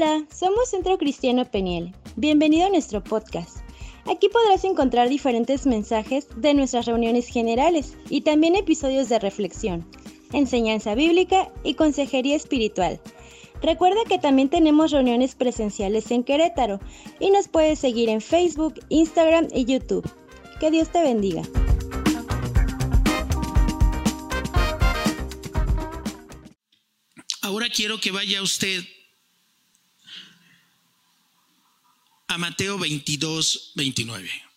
Hola, somos Centro Cristiano Peniel. Bienvenido a nuestro podcast. Aquí podrás encontrar diferentes mensajes de nuestras reuniones generales y también episodios de reflexión, enseñanza bíblica y consejería espiritual. Recuerda que también tenemos reuniones presenciales en Querétaro y nos puedes seguir en Facebook, Instagram y YouTube. Que Dios te bendiga. Ahora quiero que vaya usted a Mateo 22, 29.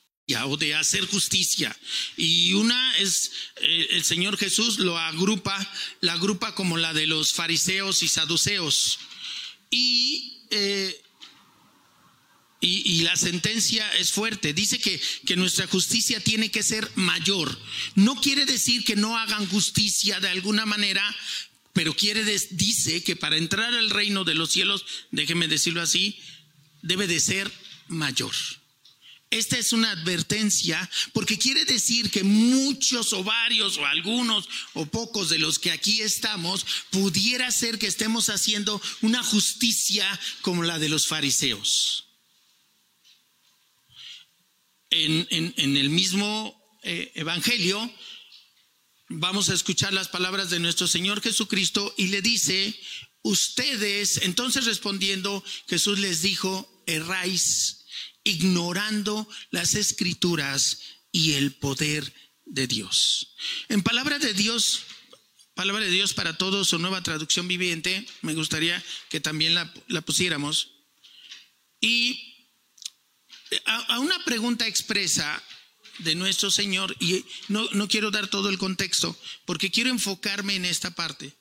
O de hacer justicia. Y una es, eh, el Señor Jesús lo agrupa, la agrupa como la de los fariseos y saduceos. Y, eh, y, la sentencia es fuerte. Dice que, que nuestra justicia tiene que ser mayor. No quiere decir que no hagan justicia de alguna manera, pero quiere, dice que para entrar al reino de los cielos, déjeme decirlo así, debe de ser mayor. Esta es una advertencia porque quiere decir que muchos o varios o algunos o pocos de los que aquí estamos pudiera ser que estemos haciendo una justicia como la de los fariseos. En, el mismo eh, Evangelio vamos a escuchar las palabras de nuestro Señor Jesucristo y le dice, ustedes, entonces respondiendo, Jesús les dijo, erráis, ignorando las escrituras y el poder de Dios. En palabra de Dios, palabra de Dios para todos, su nueva traducción viviente, me gustaría que también la, pusiéramos. Y a una pregunta expresa, de nuestro Señor, y no, no quiero dar todo el contexto, porque quiero enfocarme en esta parte.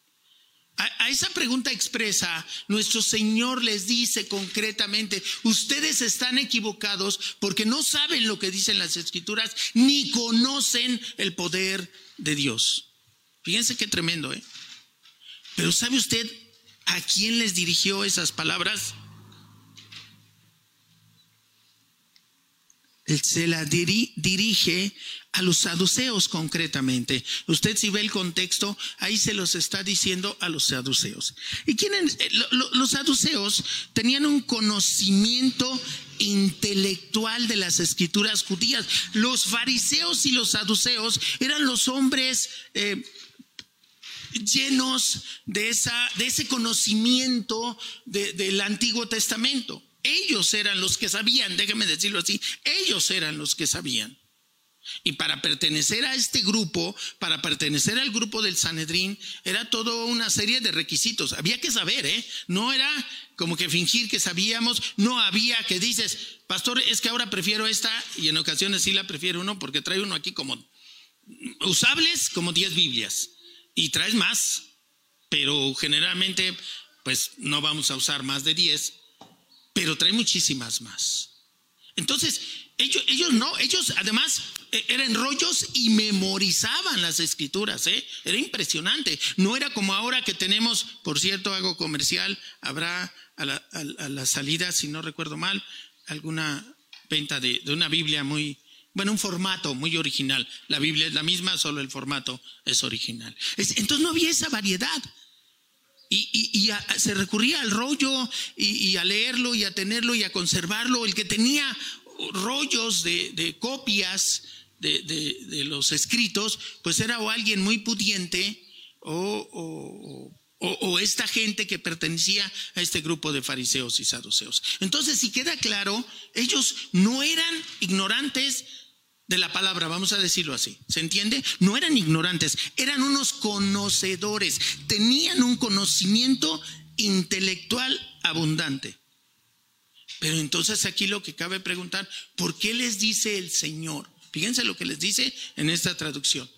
A, esa pregunta expresa, nuestro Señor les dice concretamente, ustedes están equivocados porque no saben lo que dicen las escrituras, ni conocen el poder de Dios. Fíjense qué tremendo, ¿eh? Pero ¿sabe usted a quién les dirigió esas palabras? Se la dirige a los saduceos concretamente. Usted si ve el contexto, ahí se los está diciendo a los saduceos. ¿Y quiénes? Eh, los saduceos tenían un conocimiento intelectual de las escrituras judías. Los fariseos y los saduceos eran los hombres eh, llenos de, esa, de ese conocimiento del Antiguo Testamento. Ellos eran los que sabían, déjeme decirlo así, ellos eran los que sabían. Y para pertenecer a este grupo, para pertenecer al grupo del Sanedrín, era toda una serie de requisitos. Había que saber, ¿eh? No era como que fingir que sabíamos, no había que dices, pastor, es que ahora prefiero esta, y en ocasiones sí la prefiero uno, porque trae uno aquí como usables como 10 Biblias, y traes más, pero generalmente, pues no vamos a usar más de 10, pero trae muchísimas más. Entonces, ellos, ellos no, ellos además e, eran rollos y memorizaban las escrituras, ¿eh? Era impresionante. No era como ahora que tenemos, por cierto, algo comercial, habrá a la, salida, si no recuerdo mal, alguna venta de, de, una Biblia muy, bueno, un formato muy original. La Biblia es la misma, solo el formato es original. entonces no había esa variedad. Y, se recurría al rollo y, a leerlo y a tenerlo y a conservarlo. El que tenía rollos de, copias de, los escritos, pues era o alguien muy pudiente o, esta gente que pertenecía a este grupo de fariseos y saduceos. Entonces, si queda claro, ellos no eran ignorantes de la palabra, vamos a decirlo así. ¿Se entiende? No eran ignorantes, eran unos conocedores, tenían un conocimiento intelectual abundante. Pero entonces aquí lo que cabe preguntar, ¿por qué les dice el Señor? Fíjense lo que les dice en esta traducción.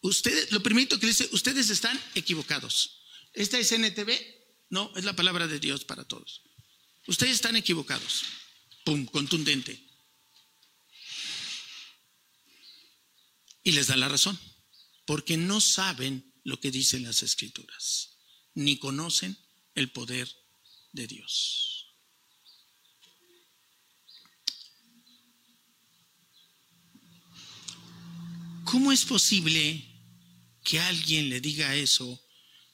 Ustedes, lo primero que dice, ustedes están equivocados. ¿Esta es NTV? No, es la palabra de Dios para todos. Ustedes están equivocados. Pum, contundente. Y les da la razón, porque no saben lo que dicen las escrituras, ni conocen el poder de Dios. ¿Cómo es posible que alguien le diga eso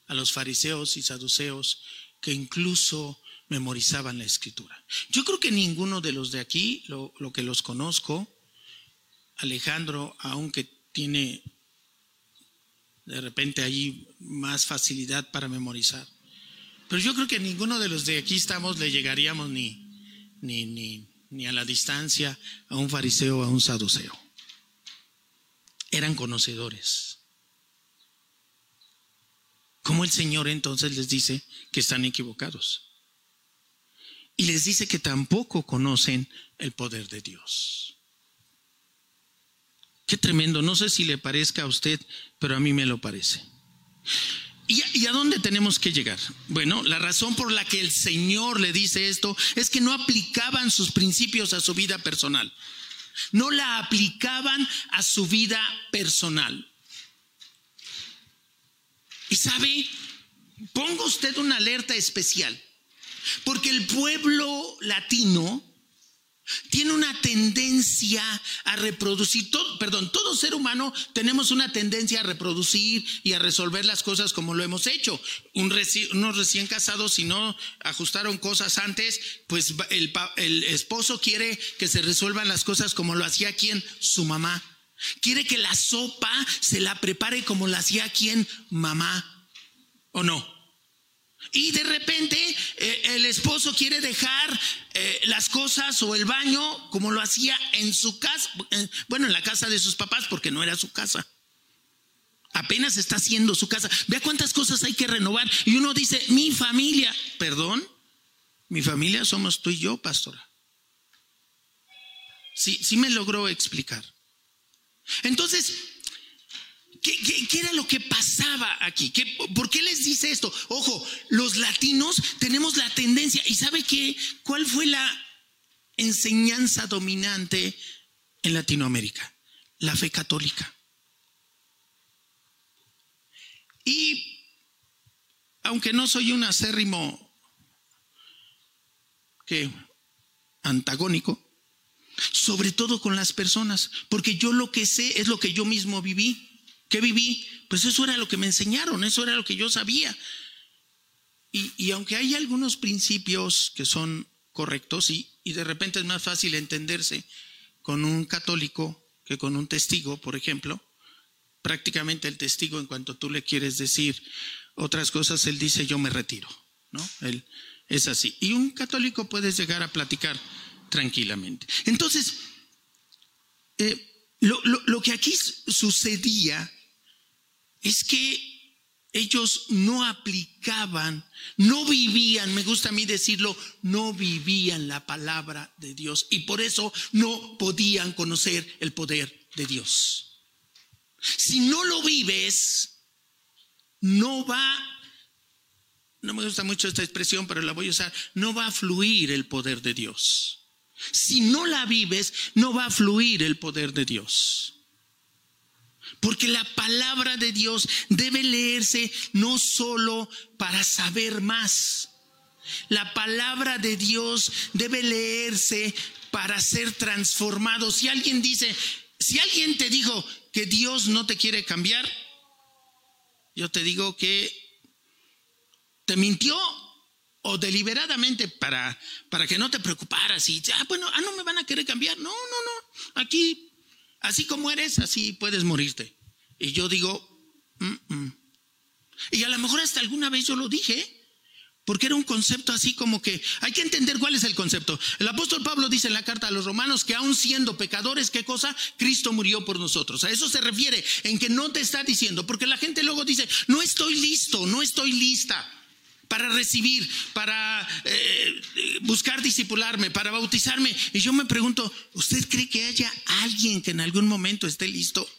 a los fariseos y saduceos, que incluso memorizaban la escritura. Yo creo que ninguno de los de aquí, lo, que los conozco, Alejandro, aunque tiene de repente ahí más facilidad para memorizar. Pero yo creo que ninguno de los de aquí estamos le llegaríamos ni, ni, ni, ni a la distancia a un fariseo o a un saduceo. Eran conocedores. ¿Cómo el Señor entonces les dice que están equivocados? Y les dice que tampoco conocen el poder de Dios. Qué tremendo, no sé si le parezca a usted, pero a mí me lo parece. ¿Y a, dónde tenemos que llegar? Bueno, la razón por la que el Señor le dice esto es que no aplicaban sus principios a su vida personal. No la aplicaban a su vida personal. Y sabe, ponga usted una alerta especial, porque el pueblo latino tiene una tendencia a reproducir, todo, perdón, todo ser humano tenemos una tendencia a reproducir y a resolver las cosas como lo hemos hecho. unos recién casados, si no ajustaron cosas antes, pues el, el esposo quiere que se resuelvan las cosas como lo hacía quien, su mamá. Quiere que la sopa se la prepare como la hacía quien, mamá. ¿O no? Y de repente eh, el esposo quiere dejar eh, las cosas o el baño como lo hacía en su casa, bueno, en la casa de sus papás, porque no era su casa. Apenas está haciendo su casa. Vea cuántas cosas hay que renovar. Y uno dice, mi familia, perdón, mi familia somos tú y yo, pastora. Sí, sí me logró explicar. Entonces, ¿Qué, era lo que pasaba aquí? ¿Por qué les dice esto? Ojo, los latinos tenemos la tendencia, ¿y sabe qué? ¿Cuál fue la enseñanza dominante en Latinoamérica? La fe católica. Y aunque no soy un acérrimo que antagónico, sobre todo con las personas, porque yo lo que sé es lo que yo mismo viví. ¿Qué viví? Pues eso era lo que me enseñaron, eso era lo que yo sabía. Y, aunque hay algunos principios que son correctos y, y de repente es más fácil entenderse con un católico que con un testigo, por ejemplo, prácticamente el testigo en cuanto tú le quieres decir otras cosas, él dice yo me retiro, ¿no? Él es así. Y un católico puedes llegar a platicar tranquilamente. Entonces, eh, lo, lo, que aquí sucedía es que ellos no aplicaban, no vivían, me gusta a mí decirlo, no vivían la palabra de Dios y por eso no podían conocer el poder de Dios. Si no lo vives, no va, no me gusta mucho esta expresión, pero la voy a usar, no va a fluir el poder de Dios. Si no la vives, no va a fluir el poder de Dios. Porque la palabra de Dios debe leerse no solo para saber más. La palabra de Dios debe leerse para ser transformado. Si alguien dice, si alguien te dijo que Dios no te quiere cambiar, yo te digo que te mintió o deliberadamente para, para que no te preocuparas y, ah, bueno, ah, no me van a querer cambiar. No, no, no. Aquí Así como eres, así puedes morirte. Y yo digo, y a lo mejor hasta alguna vez yo lo dije, porque era un concepto así como que hay que entender cuál es el concepto. El apóstol Pablo dice en la carta a los romanos que aun siendo pecadores, ¿qué cosa? Cristo murió por nosotros. A eso se refiere en que no te está diciendo, porque la gente luego dice, no estoy listo, no estoy lista para recibir, para eh, buscar discipularme, para bautizarme. Y yo me pregunto, ¿usted cree que haya alguien que en algún momento esté listo?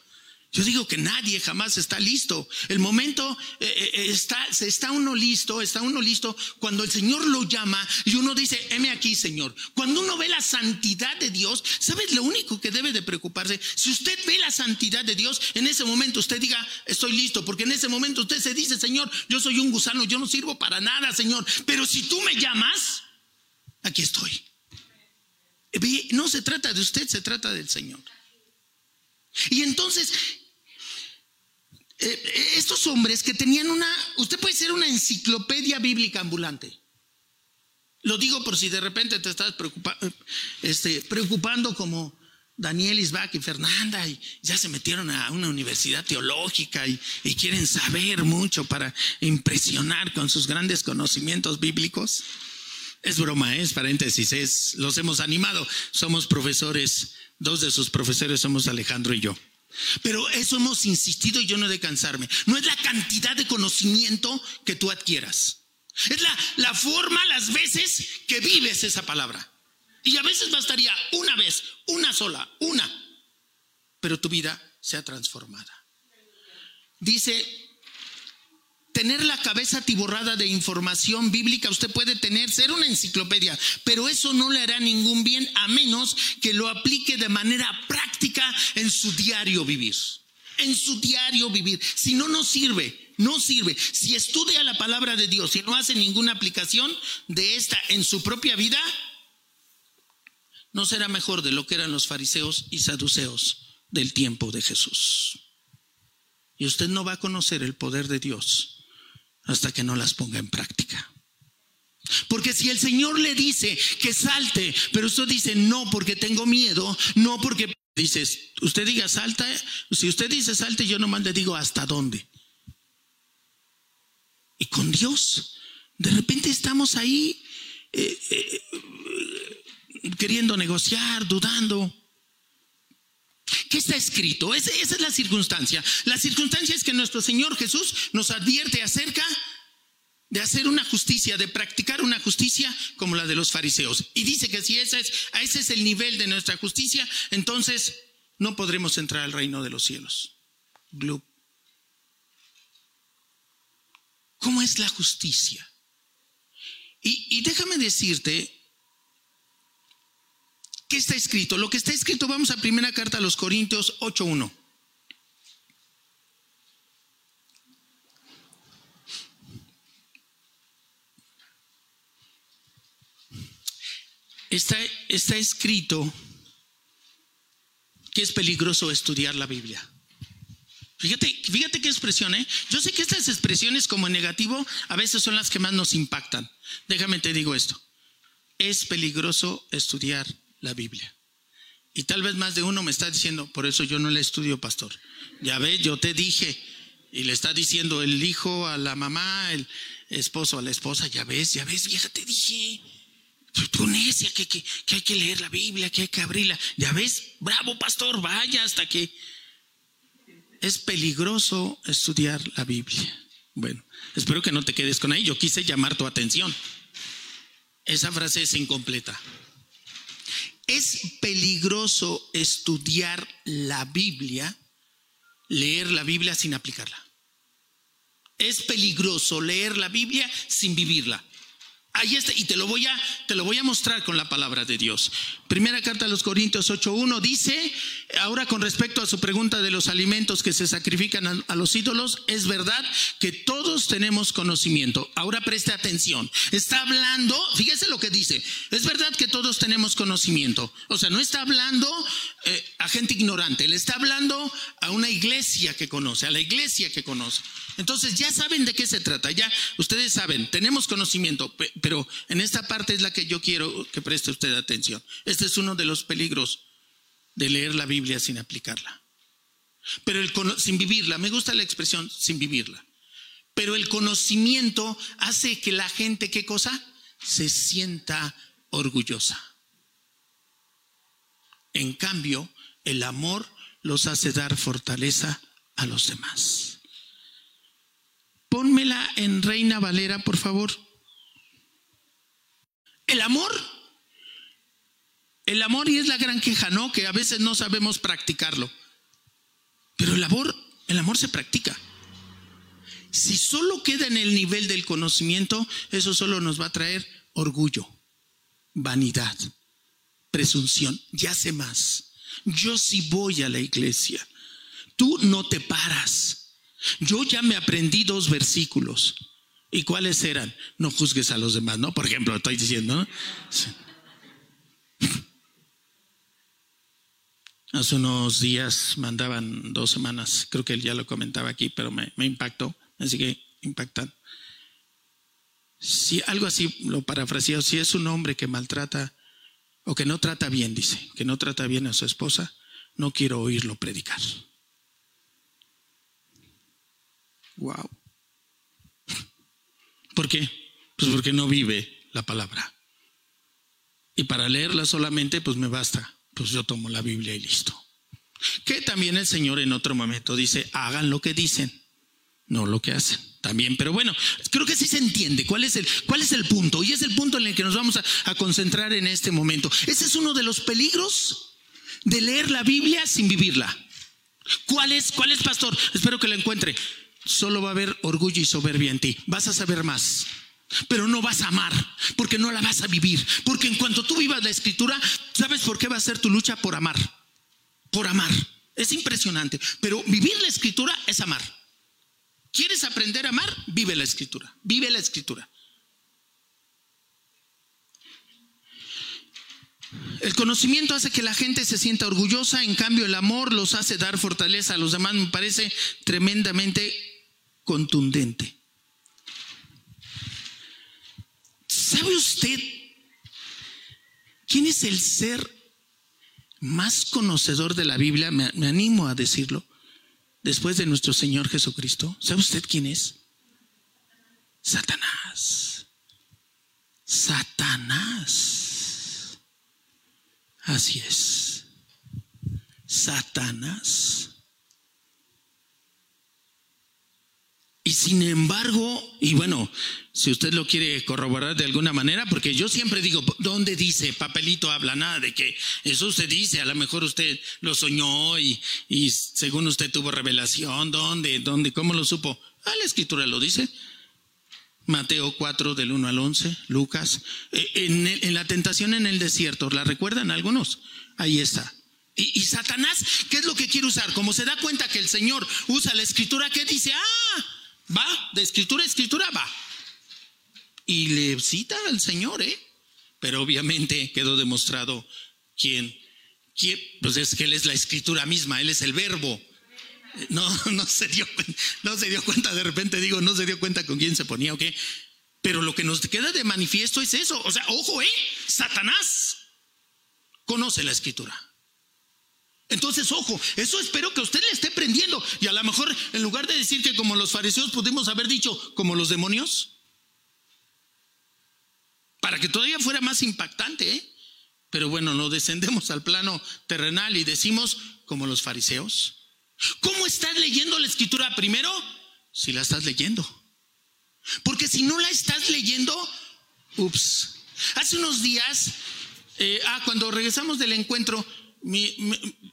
Yo digo que nadie jamás está listo. El momento eh, eh, está, se está uno listo, está uno listo cuando el Señor lo llama y uno dice, heme aquí, Señor. Cuando uno ve la santidad de Dios, ¿sabes lo único que debe de preocuparse? Si usted ve la santidad de Dios, en ese momento usted diga, estoy listo, porque en ese momento usted se dice, Señor, yo soy un gusano, yo no sirvo para nada, Señor. Pero si tú me llamas, aquí estoy. No se trata de usted, se trata del Señor. Y entonces eh, estos hombres que tenían una, usted puede ser una enciclopedia bíblica ambulante. Lo digo por si de repente te estás este, preocupando como Daniel Isbach y Fernanda y ya se metieron a una universidad teológica y, quieren saber mucho para impresionar con sus grandes conocimientos bíblicos. Es broma, ¿eh? es paréntesis, es, los hemos animado. Somos profesores, dos de sus profesores somos Alejandro y yo. Pero eso hemos insistido y yo no he de cansarme. No es la cantidad de conocimiento que tú adquieras. Es la, la forma, las veces que vives esa palabra. Y a veces bastaría una vez, una sola, una. Pero tu vida sea transformada. Dice tener la cabeza tiborrada de información bíblica, usted puede tener, ser una enciclopedia, pero eso no le hará ningún bien a menos que lo aplique de manera práctica en su diario vivir. En su diario vivir. Si no, no sirve, no sirve. Si estudia la palabra de Dios y no hace ninguna aplicación de esta en su propia vida, no será mejor de lo que eran los fariseos y saduceos del tiempo de Jesús. Y usted no va a conocer el poder de Dios hasta que no las ponga en práctica. Porque si el Señor le dice que salte, pero usted dice no porque tengo miedo, no porque dices, usted diga salta, si usted dice salte, yo nomás le digo hasta dónde. Y con Dios, de repente estamos ahí eh, eh, queriendo negociar, dudando. ¿Qué está escrito? esa es la circunstancia. La circunstancia es que nuestro Señor Jesús nos advierte acerca de hacer una justicia, de practicar una justicia como la de los fariseos. Y dice que si es, ese es el nivel de nuestra justicia, entonces no podremos entrar al reino de los cielos. ¿Cómo es la justicia? Y déjame decirte ¿Qué está escrito? Lo que está escrito, vamos a primera carta a los Corintios 8.1. Está, está escrito que es peligroso estudiar la Biblia. Fíjate, fíjate qué expresión, ¿eh? Yo sé que estas expresiones como negativo a veces son las que más nos impactan. Déjame te digo esto. Es peligroso estudiar la Biblia. Y tal vez más de uno me está diciendo, por eso yo no la estudio, pastor. Ya ves, yo te dije. Y le está diciendo el hijo a la mamá, el esposo a la esposa, ya ves, ya ves, vieja, te dije. Tú necia, que, que, que hay que leer la Biblia, que hay que abrirla. Ya ves, bravo, pastor, vaya hasta que... Es peligroso estudiar la Biblia. Bueno, espero que no te quedes con ahí. Yo quise llamar tu atención. Esa frase es incompleta. Es peligroso estudiar la Biblia, leer la Biblia sin aplicarla. Es peligroso leer la Biblia sin vivirla. Ahí está, y te lo voy a, te lo voy a mostrar con la palabra de Dios. Primera carta a los Corintios 8.1 dice, ahora con respecto a su pregunta de los alimentos que se sacrifican a, los ídolos, es verdad que todos tenemos conocimiento. Ahora preste atención. Está hablando, fíjese lo que dice, es verdad que todos tenemos conocimiento. O sea, no está hablando eh, a gente ignorante, le está hablando a una iglesia que conoce, a la iglesia que conoce. Entonces ya saben de qué se trata, ya ustedes saben, tenemos conocimiento, pero en esta parte es la que yo quiero que preste usted atención. Este es uno de los peligros de leer la Biblia sin aplicarla. Pero el, sin vivirla, me gusta la expresión sin vivirla. Pero el conocimiento hace que la gente, ¿qué cosa? Se sienta orgullosa. En cambio, el amor los hace dar fortaleza a los demás. Pónmela en Reina Valera, por favor. El amor. El amor y es la gran queja, ¿no? Que a veces no sabemos practicarlo. Pero el amor, el amor se practica. Si solo queda en el nivel del conocimiento, eso solo nos va a traer orgullo, vanidad, presunción. Ya sé más. Yo sí voy a la iglesia. Tú no te paras. Yo ya me aprendí dos versículos. ¿Y cuáles eran? No juzgues a los demás, ¿no? Por ejemplo, estoy diciendo. Hace unos días mandaban dos semanas, creo que él ya lo comentaba aquí, pero me, impactó, así que impactan. si algo así lo parafraseo, si es un hombre que maltrata o que no trata bien, dice, que no trata bien a su esposa, no quiero oírlo predicar. Wow. ¿Por qué? Pues porque no vive la palabra. Y para leerla solamente, pues me basta. Pues yo tomo la Biblia y listo. Que también el Señor en otro momento dice, hagan lo que dicen, no lo que hacen. También, pero bueno, creo que sí se entiende cuál es el, cuál es el punto. Y es el punto en el que nos vamos a, a concentrar en este momento. Ese es uno de los peligros de leer la Biblia sin vivirla. ¿Cuál es, cuál es, pastor? Espero que lo encuentre. Solo va a haber orgullo y soberbia en ti. Vas a saber más pero no vas a amar, porque no la vas a vivir. Porque en cuanto tú vivas la escritura, ¿sabes por qué va a ser tu lucha? Por amar. Por amar. Es impresionante. Pero vivir la escritura es amar. ¿Quieres aprender a amar? Vive la escritura. Vive la escritura. El conocimiento hace que la gente se sienta orgullosa, en cambio el amor los hace dar fortaleza a los demás. Me parece tremendamente contundente. ¿Sabe usted quién es el ser más conocedor de la Biblia? Me, animo a decirlo. Después de nuestro Señor Jesucristo. ¿Sabe usted quién es? Satanás. Satanás. Así es. Satanás. Y sin embargo, y bueno, si usted lo quiere corroborar de alguna manera, porque yo siempre digo, ¿dónde dice? Papelito habla nada de que eso usted dice, a lo mejor usted lo soñó y, según usted tuvo revelación, ¿dónde? ¿Dónde? ¿Cómo lo supo? Ah, la escritura lo dice. Mateo 4 del 1 al 11, Lucas, eh, en, en la tentación en el desierto, ¿la recuerdan algunos? Ahí está. Y, y, Satanás, ¿qué es lo que quiere usar? Como se da cuenta que el Señor usa la escritura, ¿qué dice? Ah, Va, de escritura a escritura va. Y le cita al Señor, ¿eh? Pero obviamente quedó demostrado quién, quién, pues es que Él es la escritura misma, Él es el verbo. No, no se dio, no se dio cuenta, de repente digo, no se dio cuenta con quién se ponía o qué. Pero lo que nos queda de manifiesto es eso. O sea, ojo, ¿eh? Satanás conoce la escritura. Entonces, ojo, eso espero que usted le esté prendiendo. Y a lo mejor, en lugar de decir que como los fariseos pudimos haber dicho como los demonios, para que todavía fuera más impactante, ¿eh? Pero bueno, no descendemos al plano terrenal y decimos como los fariseos. ¿Cómo estás leyendo la escritura primero? Si la estás leyendo. Porque si no la estás leyendo, ups. Hace unos días, eh, ah, cuando regresamos del encuentro, mi,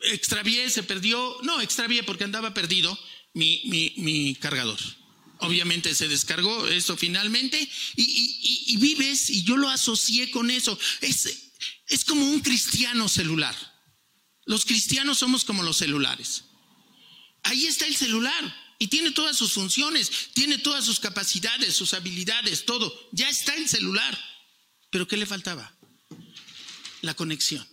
extravié, se perdió, no, extravié porque andaba perdido mi, mi, cargador. Obviamente se descargó eso finalmente y, vives y yo lo asocié con eso. Es, es como un cristiano celular. Los cristianos somos como los celulares. Ahí está el celular y tiene todas sus funciones, tiene todas sus capacidades, sus habilidades, todo. Ya está el celular. Pero ¿qué le faltaba? La conexión.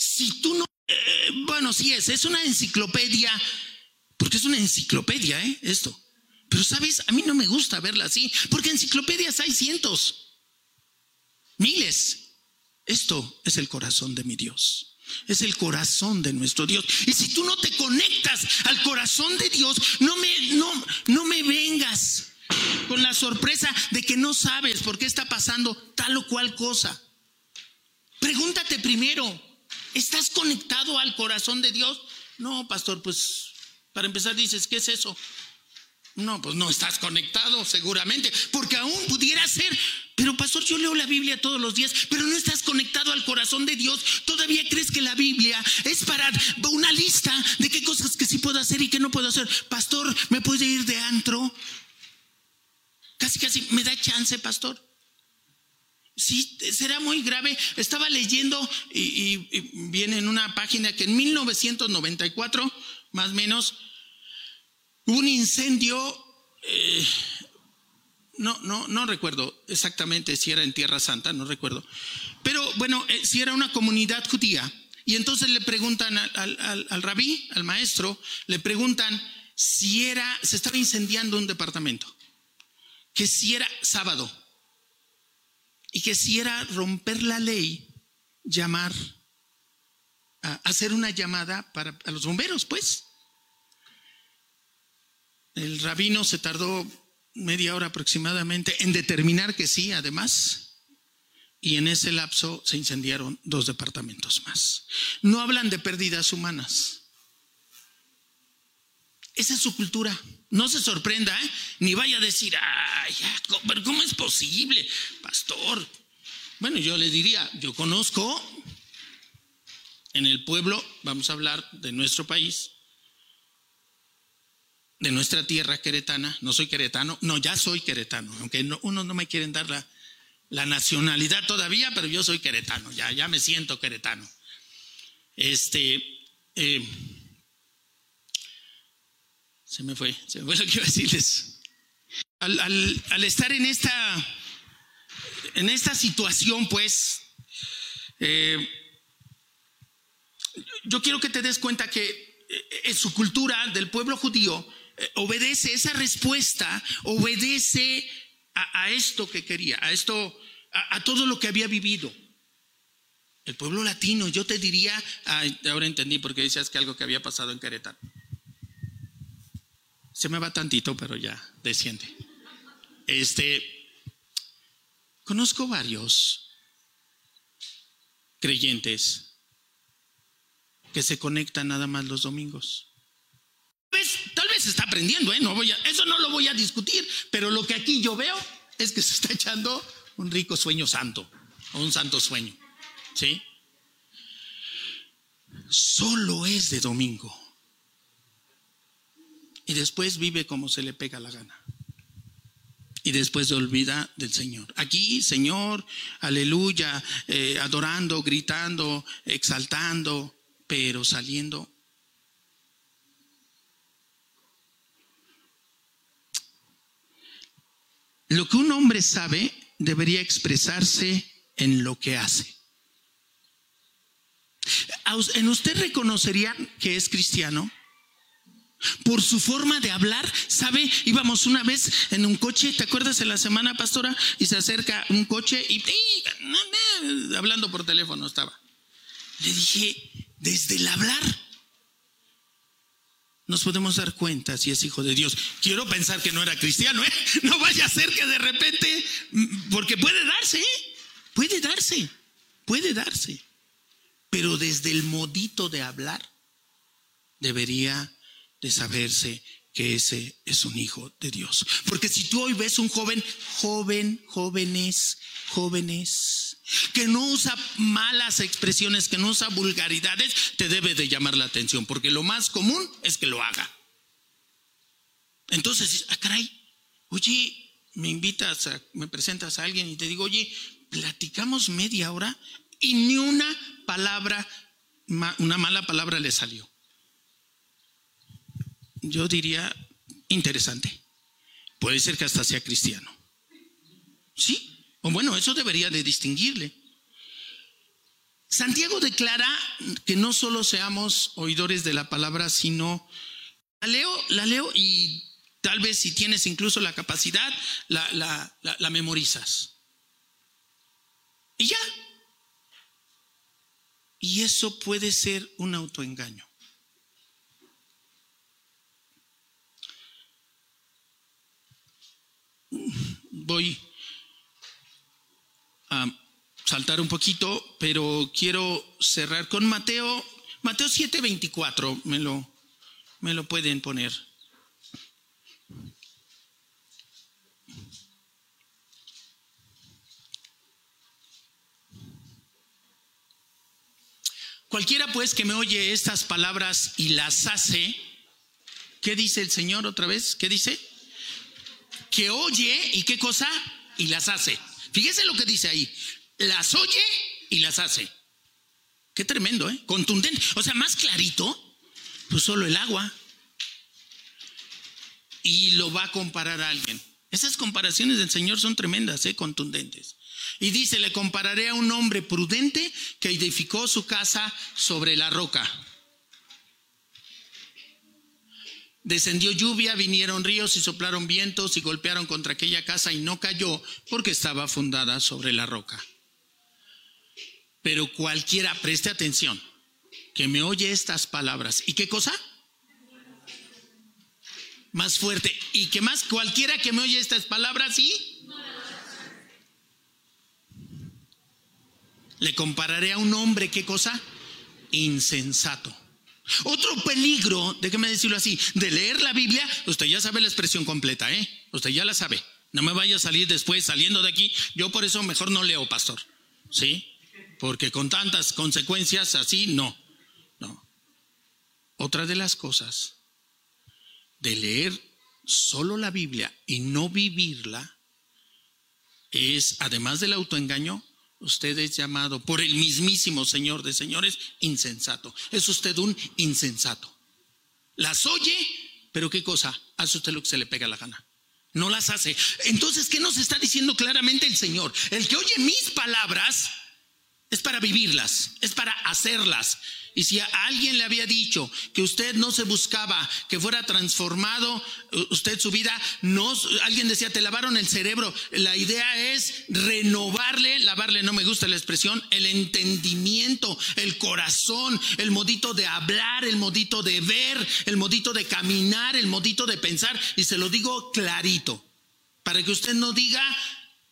Si tú no... Eh, bueno, sí es, es una enciclopedia, porque es una enciclopedia, ¿eh? Esto. Pero sabes, a mí no me gusta verla así, porque enciclopedias hay cientos, miles. Esto es el corazón de mi Dios. Es el corazón de nuestro Dios. Y si tú no te conectas al corazón de Dios, no me, no, no me vengas con la sorpresa de que no sabes por qué está pasando tal o cual cosa. Pregúntate primero, ¿Estás conectado al corazón de Dios? No, pastor, pues para empezar dices, ¿qué es eso? No, pues no estás conectado seguramente, porque aún pudiera ser, pero pastor, yo leo la Biblia todos los días, pero no estás conectado al corazón de Dios. Todavía crees que la Biblia es para una lista de qué cosas que sí puedo hacer y que no puedo hacer. Pastor, ¿me puede ir de antro? Casi, casi, ¿me da chance, pastor? Sí, será muy grave. Estaba leyendo y, viene en una página que en 1994, más o menos, hubo un incendio. Eh, no, no, no recuerdo exactamente si era en Tierra Santa, no recuerdo. Pero bueno, eh, si era una comunidad judía. Y entonces le preguntan al, al rabí, al maestro, le preguntan si era, se estaba incendiando un departamento. que si era sábado y que si era romper la ley, llamar, hacer una llamada para a los bomberos, pues. El rabino se tardó media hora aproximadamente en determinar que sí, además. Y en ese lapso se incendiaron dos departamentos más. No hablan de pérdidas humanas. Esa es su cultura. No se sorprenda, ¿eh? ni vaya a decir, ay, pero ¿cómo es posible, pastor? Bueno, yo le diría, yo conozco en el pueblo, vamos a hablar de nuestro país, de nuestra tierra queretana, no soy queretano, no, ya soy queretano, aunque no, uno no me quieren dar la, la, nacionalidad todavía, pero yo soy queretano, ya, ya me siento queretano. Este, eh, se me fue, se me fue lo que iba a decirles. Al, estar en esta, en esta situación, pues, eh, yo quiero que te des cuenta que eh, en su cultura del pueblo judío, eh, obedece esa respuesta, obedece a, esto que quería, a esto, a, todo lo que había vivido. El pueblo latino, yo te diría, ahora entendí porque decías que algo que había pasado en Querétaro. Se me va tantito, pero ya desciende. Este, conozco varios creyentes que se conectan nada más los domingos tal vez está aprendiendo, ¿eh? Eso no lo voy a discutir, pero lo que aquí yo veo es que se está echando un rico sueño santo, o un santo sueño, ¿sí? Solo es de domingo. Y después vive como se le pega la gana. Y después se olvida del Señor. Aquí, Señor, aleluya, eh, adorando, gritando, exaltando, pero saliendo Lo que un hombre sabe debería expresarse en lo que hace. ¿En usted reconocería que es cristiano? Por su forma de hablar, ¿sabe? Íbamos una vez en un coche, ¿te acuerdas en la semana, pastora? Y se acerca un coche y, hablando por teléfono estaba. Le dije, desde el hablar, nos podemos dar cuenta si es hijo de Dios. Quiero pensar que no era cristiano, ¿eh? No vaya a ser que de repente, porque puede darse, ¿eh? puede darse, puede darse. Pero desde el modito de hablar, debería de saberse que ese es un hijo de Dios. Porque si tú hoy ves un joven, joven, jóvenes, jóvenes, que no usa malas expresiones, que no usa vulgaridades, te debe de llamar la atención, porque lo más común es que lo haga. Entonces, ah, caray, oye, me invitas, a, me presentas a alguien y te digo, oye, platicamos media hora y ni una palabra, una mala palabra le salió. Yo diría, interesante. Puede ser que hasta sea cristiano. Sí, o bueno, eso debería de distinguirle. Santiago declara que no solo seamos oidores de la palabra, sino la leo, la leo y tal vez si tienes incluso la capacidad, la, la, memorizas. Y ya. Y eso puede ser un autoengaño. Voy a saltar un poquito, pero quiero cerrar con Mateo, Mateo 7:24, me lo, me lo pueden poner. Cualquiera pues que me oye estas palabras y las hace, ¿qué dice el Señor otra vez? ¿Qué dice? Que oye y qué cosa y las hace. Fíjese lo que dice ahí. Las oye y las hace. Qué tremendo, ¿eh? Contundente. O sea, más clarito, pues solo el agua. Y lo va a comparar a alguien. Esas comparaciones del Señor son tremendas, ¿eh? contundentes. Y dice, le compararé a un hombre prudente que edificó su casa sobre la roca. Descendió lluvia, vinieron ríos y soplaron vientos y golpearon contra aquella casa y no cayó porque estaba fundada sobre la roca. Pero cualquiera, preste atención, que me oye estas palabras. ¿Y qué cosa? Más fuerte. ¿Y qué más? Cualquiera que me oye estas palabras, ¿sí? Le compararé a un hombre, ¿qué cosa? Insensato. Otro peligro, déjeme decirlo así, de leer la Biblia, usted ya sabe la expresión completa, ¿eh? Usted ya la sabe. No me vaya a salir después saliendo de aquí. Yo por eso mejor no leo, pastor. ¿Sí? Porque con tantas consecuencias así, no. No. Otra de las cosas de leer solo la Biblia y no vivirla es, además del autoengaño, usted es llamado por el mismísimo Señor de señores insensato. Es usted un insensato. Las oye, pero ¿qué cosa? Hace usted lo que se le pega la gana. No las hace. Entonces, ¿qué nos está diciendo claramente el Señor? El que oye mis palabras es para vivirlas, es para hacerlas. Y si a alguien le había dicho que usted no se buscaba que fuera transformado usted su vida, no, alguien decía, te lavaron el cerebro. La idea es renovarle, lavarle, no me gusta la expresión, el entendimiento, el corazón, el modito de hablar, el modito de ver, el modito de caminar, el modito de pensar. Y se lo digo clarito, para que usted no diga,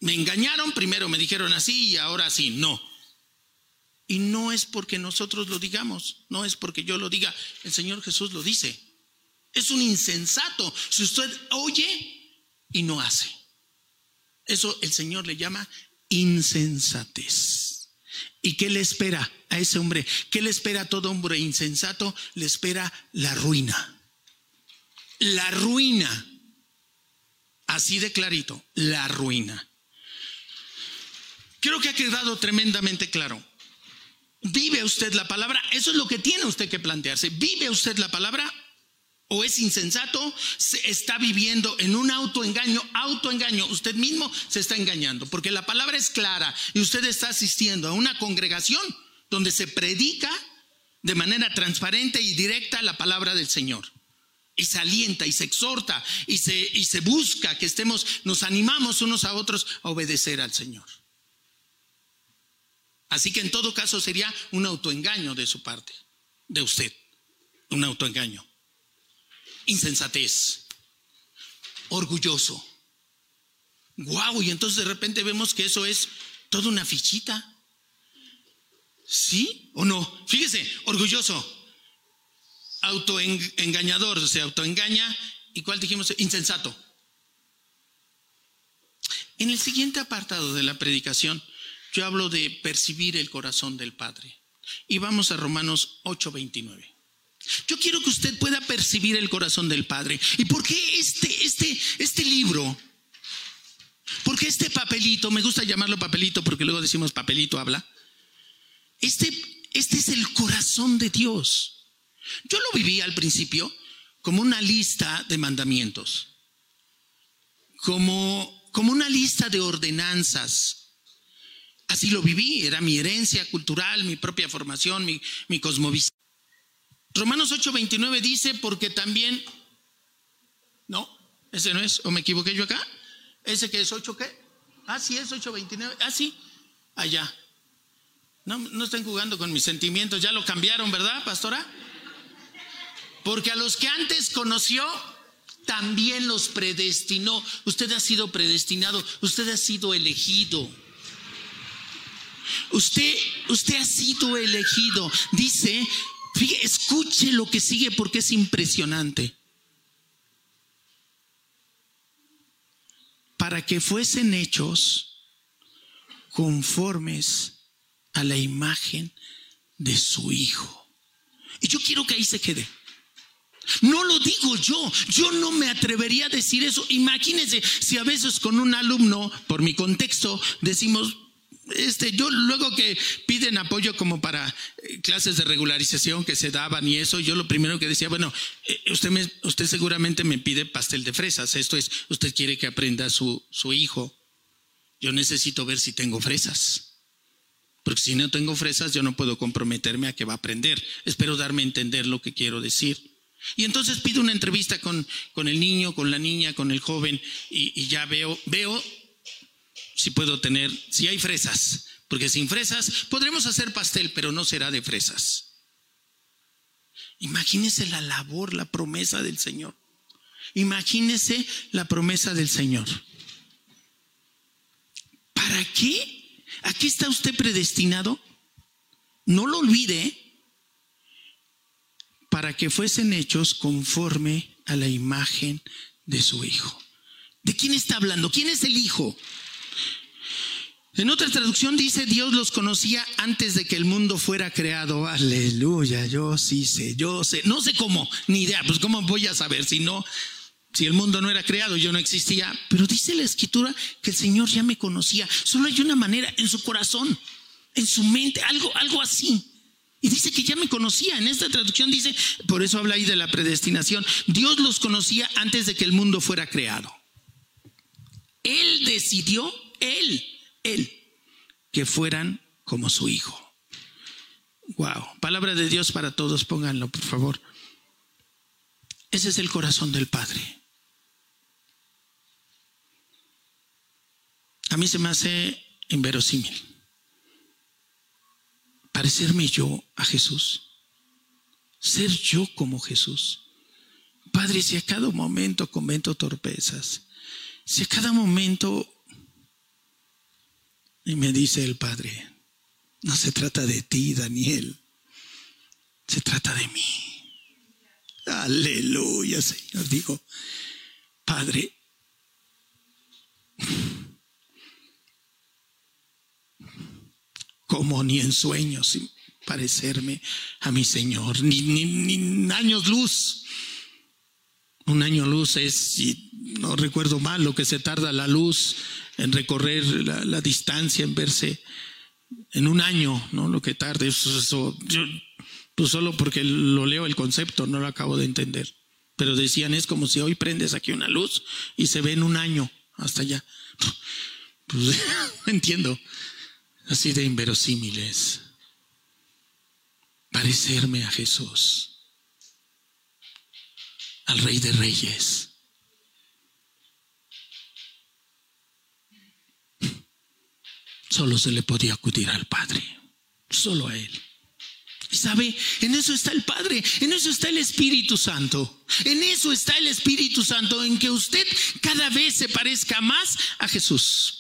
me engañaron, primero me dijeron así y ahora sí, no. Y no es porque nosotros lo digamos, no es porque yo lo diga, el Señor Jesús lo dice. Es un insensato si usted oye y no hace. Eso el Señor le llama insensatez. ¿Y qué le espera a ese hombre? ¿Qué le espera a todo hombre insensato? Le espera la ruina. La ruina. Así de clarito, la ruina. Creo que ha quedado tremendamente claro. ¿Vive usted la palabra? Eso es lo que tiene usted que plantearse. ¿Vive usted la palabra? ¿O es insensato? Se está viviendo en un autoengaño, autoengaño. Usted mismo se está engañando, porque la palabra es clara y usted está asistiendo a una congregación donde se predica de manera transparente y directa la palabra del Señor. Y se alienta y se exhorta y se, y se busca que estemos, nos animamos unos a otros a obedecer al Señor. Así que en todo caso sería un autoengaño de su parte, de usted, un autoengaño. Insensatez, orgulloso. Guau, y entonces de repente vemos que eso es toda una fichita. ¿Sí o no? Fíjese, orgulloso, autoengañador, se autoengaña. ¿Y cuál dijimos? Insensato. En el siguiente apartado de la predicación, yo hablo de percibir el corazón del Padre. Y vamos a Romanos 8:29. Yo quiero que usted pueda percibir el corazón del Padre. ¿Y por qué este, este, este libro? ¿Por qué este papelito? Me gusta llamarlo papelito porque luego decimos papelito habla. Este, este es el corazón de Dios. Yo lo viví al principio como una lista de mandamientos, como, como una lista de ordenanzas Así lo viví, era mi herencia cultural, mi propia formación, mi, mi cosmovisión. Romanos 8:29 dice, porque también, no, ese no es, o me equivoqué yo acá, ese que es 8 qué, ah, sí es 8:29, ah, sí, allá. No, no estén jugando con mis sentimientos, ya lo cambiaron, ¿verdad, pastora? Porque a los que antes conoció, también los predestinó. Usted ha sido predestinado, usted ha sido elegido. Usted, usted ha sido elegido. Dice, escuche lo que sigue porque es impresionante. Para que fuesen hechos conformes a la imagen de su Hijo. Y yo quiero que ahí se quede. No lo digo yo, yo no me atrevería a decir eso. Imagínense si a veces con un alumno, por mi contexto, decimos, este, yo luego que piden apoyo como para eh, clases de regularización que se daban y eso, yo lo primero que decía, bueno, eh, usted, me, usted seguramente me pide pastel de fresas, esto es, usted quiere que aprenda su, su hijo, yo necesito ver si tengo fresas, porque si no tengo fresas yo no puedo comprometerme a que va a aprender, espero darme a entender lo que quiero decir. Y entonces pido una entrevista con, con el niño, con la niña, con el joven y, y ya veo, veo si puedo tener, si hay fresas, porque sin fresas podremos hacer pastel, pero no será de fresas. Imagínese la labor, la promesa del Señor. Imagínese la promesa del Señor. ¿Para qué? ¿A qué está usted predestinado? No lo olvide, para que fuesen hechos conforme a la imagen de su Hijo. ¿De quién está hablando? ¿Quién es el Hijo? En otra traducción dice, Dios los conocía antes de que el mundo fuera creado. Aleluya, yo sí sé, yo sé, no sé cómo, ni idea, pues cómo voy a saber si no, si el mundo no era creado, yo no existía. Pero dice la escritura que el Señor ya me conocía. Solo hay una manera en su corazón, en su mente, algo, algo así. Y dice que ya me conocía. En esta traducción dice, por eso habla ahí de la predestinación. Dios los conocía antes de que el mundo fuera creado. Él decidió, él él, que fueran como su hijo. Wow, palabra de Dios para todos, pónganlo, por favor. Ese es el corazón del Padre. A mí se me hace inverosímil parecerme yo a Jesús, ser yo como Jesús. Padre, si a cada momento comento torpezas, si a cada momento y me dice el Padre, no se trata de ti, Daniel, se trata de mí. Aleluya, Señor. Digo, Padre, como ni en sueños parecerme a mi Señor, ni, ni, años luz. Un año luz es, si no recuerdo mal, lo que se tarda la luz en recorrer la, distancia, en verse en un año, ¿no? Lo que tarde, yo, pues solo porque lo leo el concepto, no lo acabo de entender. Pero decían, es como si hoy prendes aquí una luz y se ve en un año hasta allá. Pues entiendo, así de inverosímiles. Parecerme a Jesús, al Rey de Reyes solo se le podía acudir al Padre, solo a Él. Y sabe, en eso está el Padre, en eso está el Espíritu Santo, en eso está el Espíritu Santo, en que usted cada vez se parezca más a Jesús.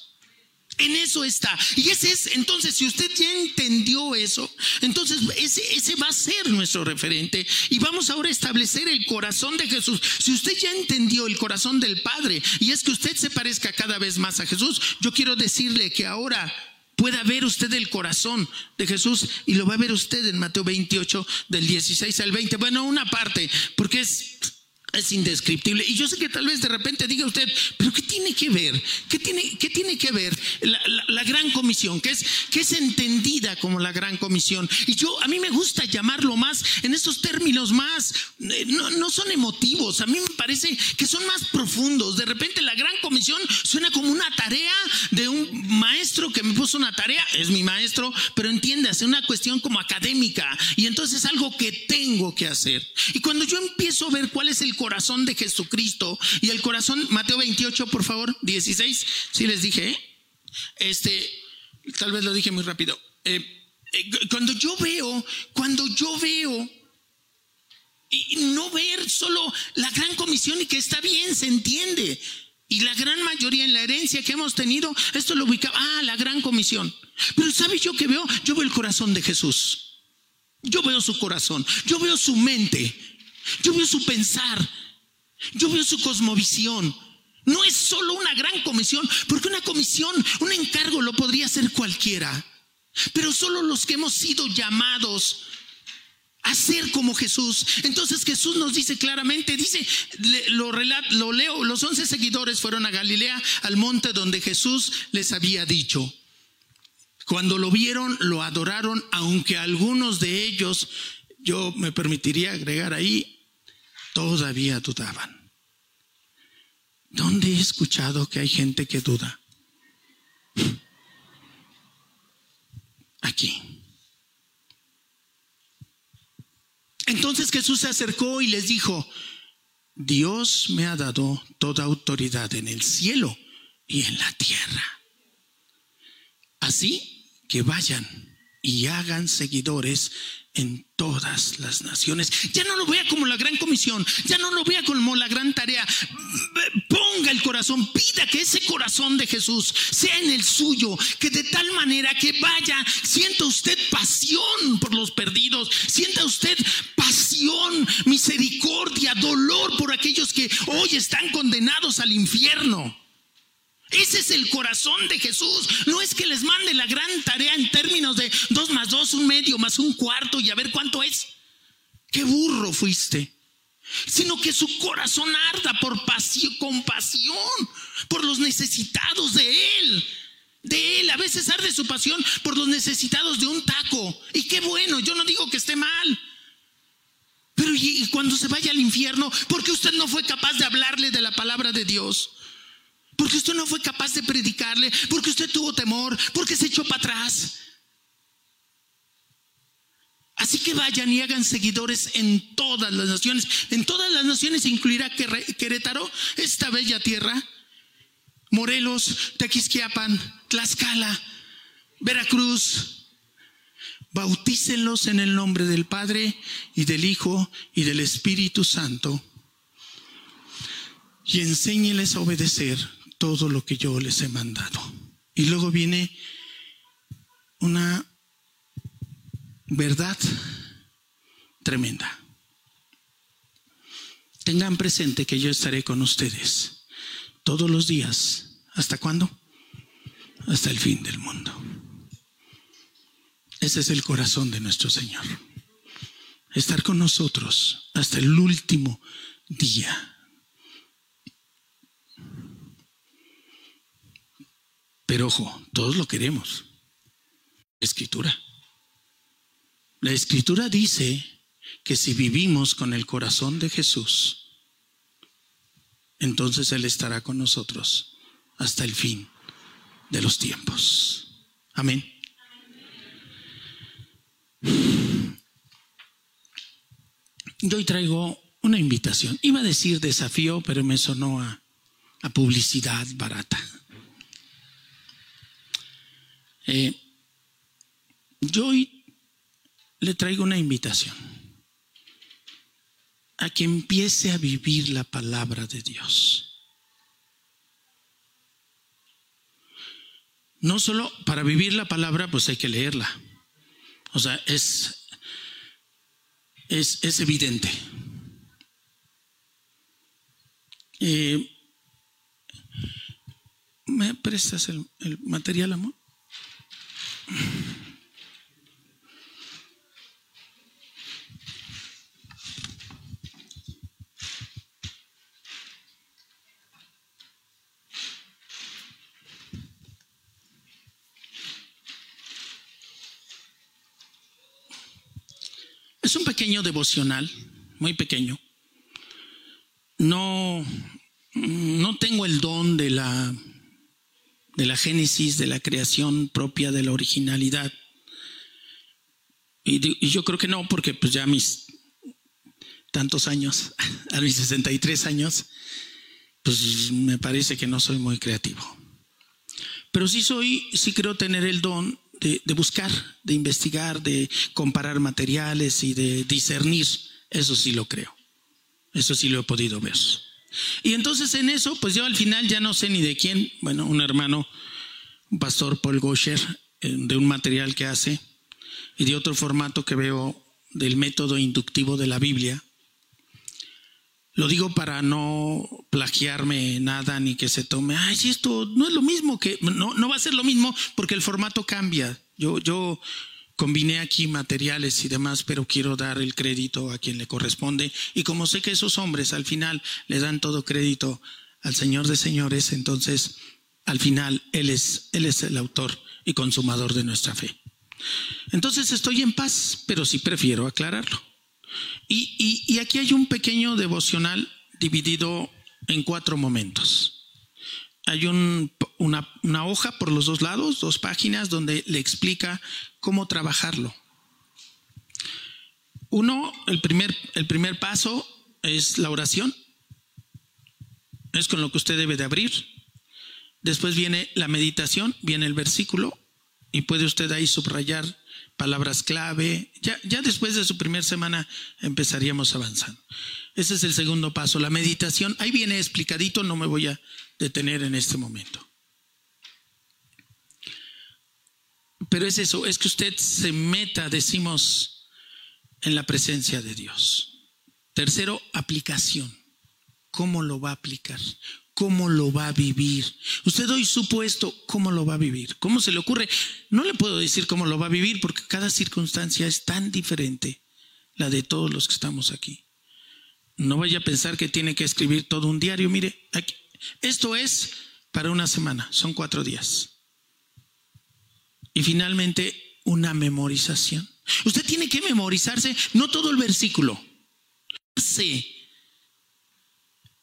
En eso está. Y ese es, entonces, si usted ya entendió eso, entonces ese, ese va a ser nuestro referente. Y vamos ahora a establecer el corazón de Jesús. Si usted ya entendió el corazón del Padre y es que usted se parezca cada vez más a Jesús, yo quiero decirle que ahora pueda ver usted el corazón de Jesús y lo va a ver usted en Mateo 28 del 16 al 20. Bueno, una parte, porque es es indescriptible. Y yo sé que tal vez de repente diga usted, pero ¿qué tiene que ver? ¿Qué tiene, qué tiene que ver la, gran comisión? Que es, que es entendida como la gran comisión. Y yo, a mí me gusta llamarlo más en esos términos más, eh, no, no son emotivos, a mí me parece que son más profundos. De repente la gran comisión suena como una tarea de un maestro que me puso una tarea, es mi maestro, pero entiéndase, una cuestión como académica. Y entonces es algo que tengo que hacer. Y cuando yo empiezo a ver cuál es el corazón de Jesucristo y el corazón, Mateo 28, por favor, 16, si les dije, ¿eh? este, tal vez lo dije muy rápido. Eh, eh, cuando yo veo, cuando yo veo y no ver solo la gran comisión y que está bien, se entiende. Y la gran mayoría en la herencia que hemos tenido, esto lo ubicaba, ah, la gran comisión. Pero ¿sabe yo qué veo? Yo veo el corazón de Jesús. Yo veo su corazón, yo veo su mente. Yo veo su pensar, yo veo su cosmovisión. No es solo una gran comisión, porque una comisión, un encargo lo podría hacer cualquiera, pero solo los que hemos sido llamados a ser como Jesús. Entonces Jesús nos dice claramente, dice, lo, lo leo, los once seguidores fueron a Galilea, al monte donde Jesús les había dicho. Cuando lo vieron, lo adoraron, aunque algunos de ellos, yo me permitiría agregar ahí, todavía dudaban. ¿Dónde he escuchado que hay gente que duda? Aquí. En Entonces Jesús se acercó y les dijo, Dios me ha dado toda autoridad en el cielo y en la tierra. Así que vayan y hagan seguidores en todas las naciones. Ya no lo vea como la gran comisión, ya no lo vea como la gran tarea. Ponga el corazón, pida que ese corazón de Jesús sea en el suyo, que de tal manera que vaya, sienta usted pasión por los perdidos, sienta usted pasión, misericordia, dolor por aquellos que hoy están condenados al infierno. Ese es el corazón de Jesús. No es que les mande la gran tarea en términos de dos más dos, un medio más un cuarto y a ver cuánto es. Qué burro fuiste. Sino que su corazón arda por pasión, compasión, por los necesitados de Él. De Él. A veces arde su pasión por los necesitados de un taco. Y qué bueno, yo no digo que esté mal. Pero y, cuando se vaya al infierno, porque usted no fue capaz de hablarle de la palabra de Dios? Porque usted no fue capaz de predicarle, porque usted tuvo temor, porque se echó para atrás. Así que vayan y hagan seguidores en todas las naciones. En todas las naciones incluirá Querétaro, esta bella tierra, Morelos, Tequisquiapan, Tlaxcala, Veracruz. Bautícenlos en el nombre del Padre y del Hijo y del Espíritu Santo y enséñeles a obedecer todo lo que yo les he mandado. Y luego viene una verdad tremenda. Tengan presente que yo estaré con ustedes todos los días. ¿Hasta cuándo? Hasta el fin del mundo. Ese es el corazón de nuestro Señor. Estar con nosotros hasta el último día Pero ojo, todos lo queremos. Escritura. La escritura dice que si vivimos con el corazón de Jesús, entonces Él estará con nosotros hasta el fin de los tiempos. Amén. Yo hoy traigo una invitación. Iba a decir desafío, pero me sonó a, a publicidad barata. Eh, yo hoy le traigo una invitación a que empiece a vivir la palabra de Dios. No solo para vivir la palabra, pues hay que leerla. O sea, es, es, es evidente. Eh, ¿Me prestas el, el material, amor? Es un pequeño devocional, muy pequeño. No, no tengo el don de la de la génesis, de la creación propia, de la originalidad. Y, yo creo que no, porque pues ya mis tantos años, a mis 63 años, pues me parece que no soy muy creativo. Pero sí soy, sí creo tener el don de, de buscar, de investigar, de comparar materiales y de discernir. Eso sí lo creo. Eso sí lo he podido ver. Y entonces en eso, pues yo al final ya no sé ni de quién, bueno, un hermano, un pastor Paul Gosher, eh, de un material que hace, y de otro formato que veo del método inductivo de la Biblia. Lo digo para no plagiarme nada ni que se tome, ay, si esto no es lo mismo que, no, no va a ser lo mismo porque el formato cambia. Yo, yo combiné aquí materiales y demás, pero quiero dar el crédito a quien le corresponde. Y como sé que esos hombres al final le dan todo crédito al Señor de señores, entonces al final Él es, Él es el autor y consumador de nuestra fe. Entonces estoy en paz, pero sí prefiero aclararlo. Y, y aquí hay un pequeño devocional dividido en cuatro momentos hay una, hoja por los dos lados, dos páginas, donde le explica cómo trabajarlo. Uno, el primer, el primer paso es la oración. Es con lo que usted debe de abrir. Después viene la meditación, viene el versículo y puede usted ahí subrayar palabras clave. Ya, ya después de su primera semana empezaríamos avanzando. Ese es el segundo paso, la meditación. Ahí viene explicadito, no me voy a detener en este momento. Pero es eso, es que usted se meta, decimos, en la presencia de Dios. Tercero, aplicación. ¿Cómo lo va a aplicar? ¿Cómo lo va a vivir? Usted hoy supuesto, ¿cómo lo va a vivir? ¿Cómo se le ocurre? No le puedo decir cómo lo va a vivir porque cada circunstancia es tan diferente, la de todos los que estamos aquí. No vaya a pensar que tiene que escribir todo un diario. Mire, aquí, esto es para una semana, son cuatro días. Y finalmente, una memorización. Usted tiene que memorizarse, no todo el versículo,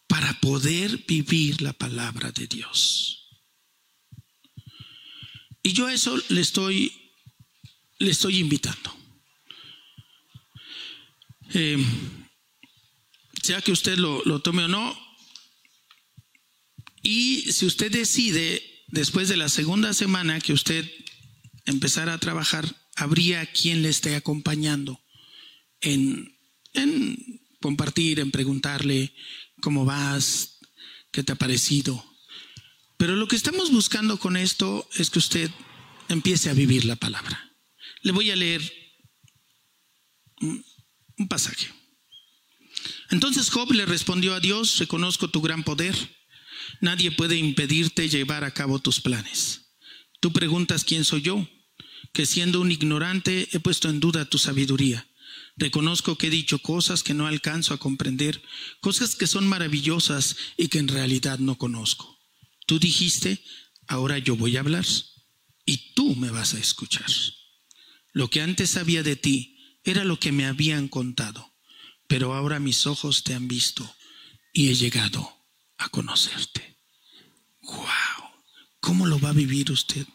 para poder vivir la palabra de Dios. Y yo a eso le estoy, le estoy invitando. Eh, sea que usted lo, lo tome o no, y si usted decide, después de la segunda semana que usted empezar a trabajar, habría quien le esté acompañando en, compartir, en preguntarle cómo vas, qué te ha parecido. Pero lo que estamos buscando con esto es que usted empiece a vivir la palabra. Le voy a leer un pasaje. Entonces Job le respondió a Dios, reconozco tu gran poder, nadie puede impedirte llevar a cabo tus planes. Tú preguntas quién soy yo, que siendo un ignorante he puesto en duda tu sabiduría. Reconozco que he dicho cosas que no alcanzo a comprender, cosas que son maravillosas y que en realidad no conozco. Tú dijiste, ahora yo voy a hablar y tú me vas a escuchar. Lo que antes sabía de ti era lo que me habían contado, pero ahora mis ojos te han visto y he llegado a conocerte. ¡Wow! ¿Cómo lo va a vivir usted?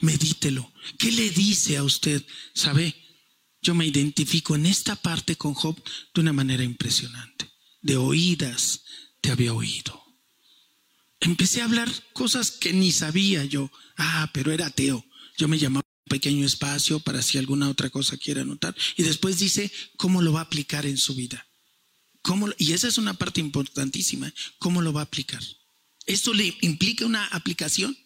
Medítelo. ¿Qué le dice a usted? ¿Sabe? Yo me identifico en esta parte con Job de una manera impresionante. De oídas te había oído. Empecé a hablar cosas que ni sabía yo. Ah, pero era ateo. Yo me llamaba un pequeño espacio para si alguna otra cosa quiere anotar. Y después dice cómo lo va a aplicar en su vida. ¿Cómo, y esa es una parte importantísima. ¿Cómo lo va a aplicar? ¿Esto le implica una aplicación?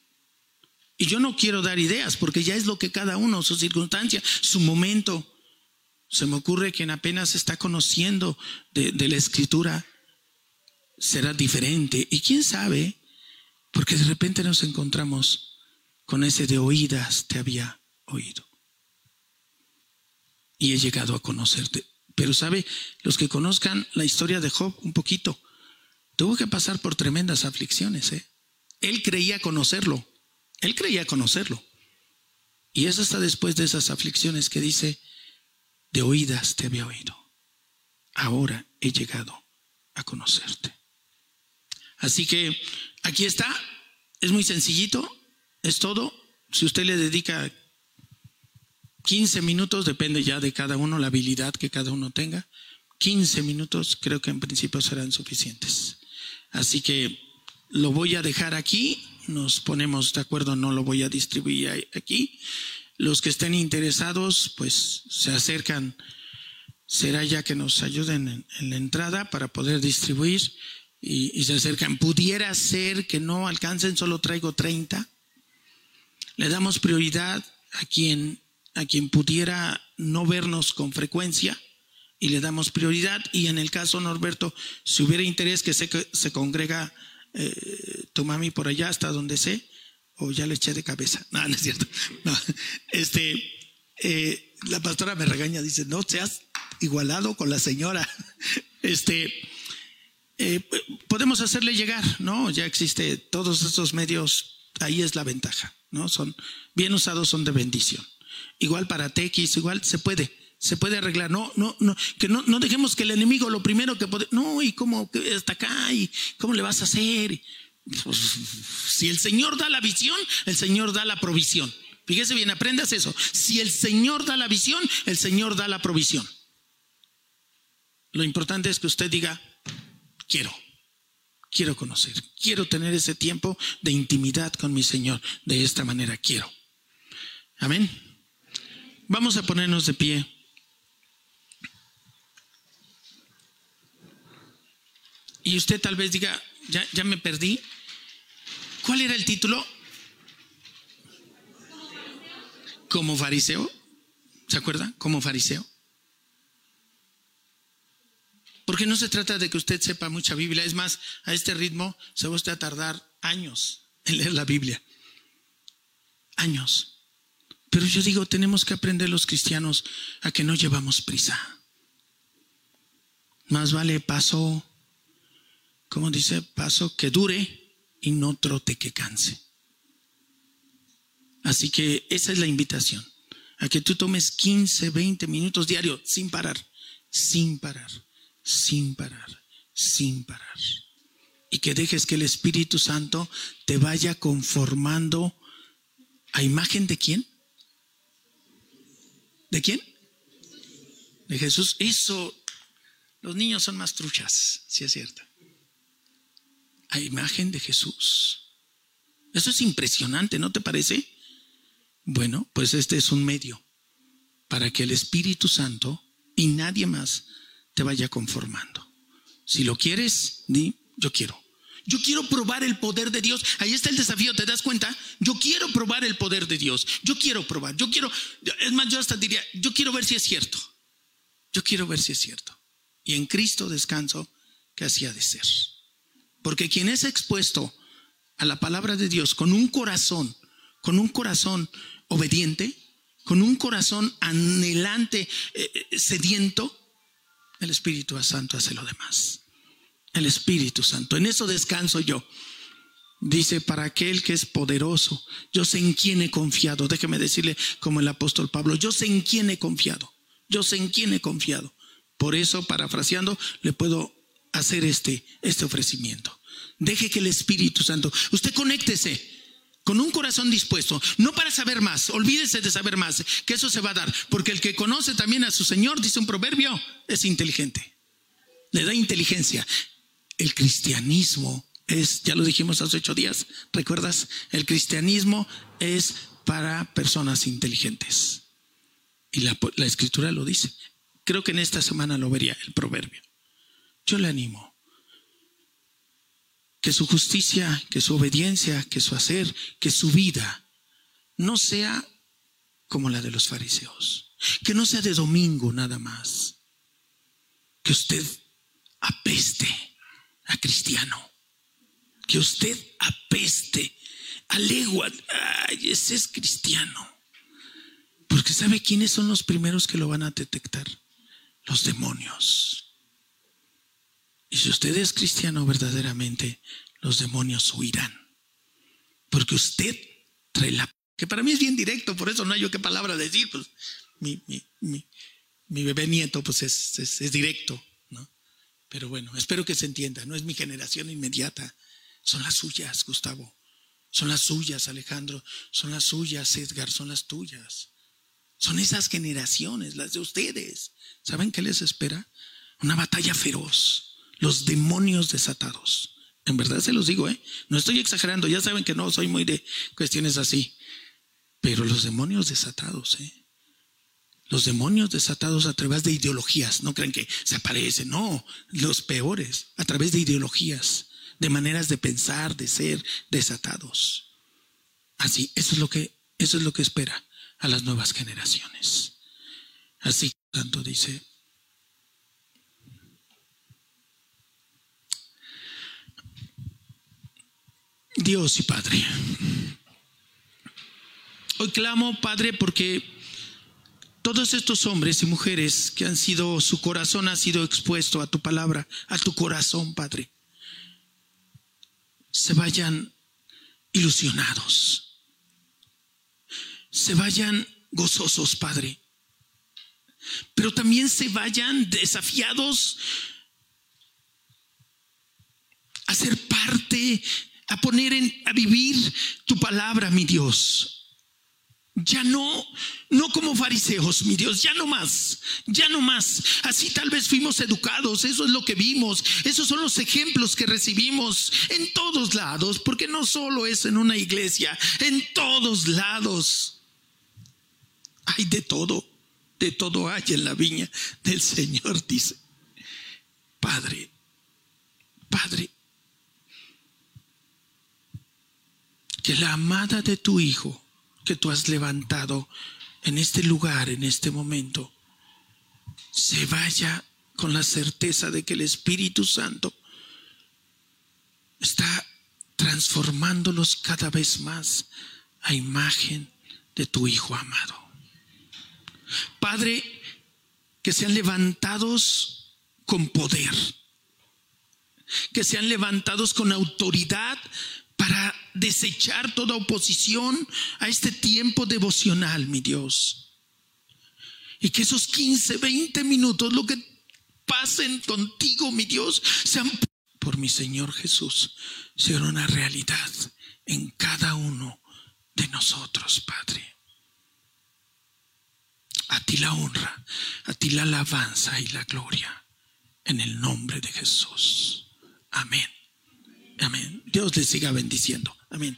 Y yo no quiero dar ideas porque ya es lo que cada uno, su circunstancia, su momento. Se me ocurre que en apenas está conociendo de, de la escritura será diferente. Y quién sabe, porque de repente nos encontramos con ese de oídas te había oído. Y he llegado a conocerte. Pero sabe, los que conozcan la historia de Job un poquito, tuvo que pasar por tremendas aflicciones. ¿eh? Él creía conocerlo, él creía conocerlo. Y eso está después de esas aflicciones que dice, de oídas te había oído. Ahora he llegado a conocerte. Así que aquí está, es muy sencillito, es todo. Si usted le dedica 15 minutos, depende ya de cada uno, la habilidad que cada uno tenga. 15 minutos creo que en principio serán suficientes. Así que lo voy a dejar aquí nos ponemos de acuerdo, no lo voy a distribuir aquí. Los que estén interesados, pues se acercan, será ya que nos ayuden en, la entrada para poder distribuir y, se acercan. Pudiera ser que no alcancen, solo traigo 30. Le damos prioridad a quien, a quien pudiera no vernos con frecuencia y le damos prioridad. Y en el caso Norberto, si hubiera interés que se, se congrega eh, tu mami por allá hasta donde sé, o ya le eché de cabeza. No, no es cierto. Este, eh, la pastora me regaña, dice, no seas igualado con la señora. Este, eh, podemos hacerle llegar, ¿no? Ya existe todos estos medios, ahí es la ventaja, ¿no? Son bien usados, son de bendición. Igual para TX, igual se puede se puede arreglar. No, no, no, que no, no dejemos que el enemigo lo primero que puede, no, y cómo está acá, y cómo le vas a hacer. Pues, si el Señor da la visión, el Señor da la provisión. Fíjese bien, aprendas eso. Si el Señor da la visión, el Señor da la provisión. Lo importante es que usted diga, quiero, quiero conocer, quiero tener ese tiempo de intimidad con mi Señor. De esta manera quiero. Amén. Vamos a ponernos de pie. Y usted tal vez diga, ya, ya me perdí. ¿Cuál era el título? Como fariseo. ¿Se acuerda? Como fariseo. Porque no se trata de que usted sepa mucha Biblia. Es más, a este ritmo se va usted a tardar años en leer la Biblia. Años. Pero yo digo, tenemos que aprender los cristianos a que no llevamos prisa. Más vale paso como dice, paso que dure y no trote que canse. Así que esa es la invitación, a que tú tomes 15, 20 minutos diarios sin parar, sin parar, sin parar, sin parar. Y que dejes que el Espíritu Santo te vaya conformando a imagen de quién? ¿De quién? De Jesús. Eso, los niños son más truchas, si es cierto a imagen de Jesús. Eso es impresionante, ¿no te parece? Bueno, pues este es un medio para que el Espíritu Santo y nadie más te vaya conformando. Si lo quieres, di, yo quiero. Yo quiero probar el poder de Dios. Ahí está el desafío, ¿te das cuenta? Yo quiero probar el poder de Dios. Yo quiero probar. Yo quiero, es más, yo hasta diría, yo quiero ver si es cierto. Yo quiero ver si es cierto. Y en Cristo descanso que hacía de ser. Porque quien es expuesto a la palabra de Dios con un corazón, con un corazón obediente, con un corazón anhelante, eh, eh, sediento, el Espíritu Santo hace lo demás. El Espíritu Santo. En eso descanso yo. Dice, para aquel que es poderoso, yo sé en quién he confiado. Déjeme decirle como el apóstol Pablo, yo sé en quién he confiado. Yo sé en quién he confiado. Por eso, parafraseando, le puedo hacer este, este ofrecimiento. Deje que el Espíritu Santo, usted conéctese con un corazón dispuesto, no para saber más, olvídese de saber más, que eso se va a dar, porque el que conoce también a su Señor, dice un proverbio, es inteligente, le da inteligencia. El cristianismo es, ya lo dijimos hace ocho días, ¿recuerdas? El cristianismo es para personas inteligentes. Y la, la escritura lo dice. Creo que en esta semana lo vería el proverbio. Yo le animo que su justicia, que su obediencia, que su hacer, que su vida no sea como la de los fariseos, que no sea de domingo nada más, que usted apeste a cristiano, que usted apeste a legua, ay, ese es cristiano, porque ¿sabe quiénes son los primeros que lo van a detectar? Los demonios. Y si usted es cristiano verdaderamente, los demonios huirán. Porque usted trae la... Que para mí es bien directo, por eso no hay yo qué palabra decir. Pues mi, bebé nieto pues es, es, directo, ¿no? Pero bueno, espero que se entienda. No es mi generación inmediata. Son las suyas, Gustavo. Son las suyas, Alejandro. Son las suyas, Edgar. Son las tuyas. Son esas generaciones, las de ustedes. ¿Saben qué les espera? Una batalla feroz los demonios desatados. En verdad se los digo, ¿eh? No estoy exagerando, ya saben que no soy muy de cuestiones así. Pero los demonios desatados, ¿eh? Los demonios desatados a través de ideologías, no creen que se aparecen, no, los peores, a través de ideologías, de maneras de pensar, de ser desatados. Así, eso es lo que, eso es lo que espera a las nuevas generaciones. Así, tanto dice, Dios y Padre. Hoy clamo, Padre, porque todos estos hombres y mujeres que han sido, su corazón ha sido expuesto a tu palabra, a tu corazón, Padre, se vayan ilusionados, se vayan gozosos, Padre, pero también se vayan desafiados a ser parte a poner en, a vivir tu palabra, mi Dios. Ya no, no como fariseos, mi Dios, ya no más, ya no más. Así tal vez fuimos educados, eso es lo que vimos, esos son los ejemplos que recibimos en todos lados, porque no solo es en una iglesia, en todos lados. Hay de todo, de todo hay en la viña del Señor, dice. Padre, Padre, que la amada de tu Hijo, que tú has levantado en este lugar, en este momento, se vaya con la certeza de que el Espíritu Santo está transformándolos cada vez más a imagen de tu Hijo amado. Padre, que sean levantados con poder, que sean levantados con autoridad para desechar toda oposición a este tiempo devocional, mi Dios. Y que esos 15, 20 minutos, lo que pasen contigo, mi Dios, sean por mi Señor Jesús, sean una realidad en cada uno de nosotros, Padre. A ti la honra, a ti la alabanza y la gloria, en el nombre de Jesús. Amén. Amén. Dios les siga bendiciendo. Amén.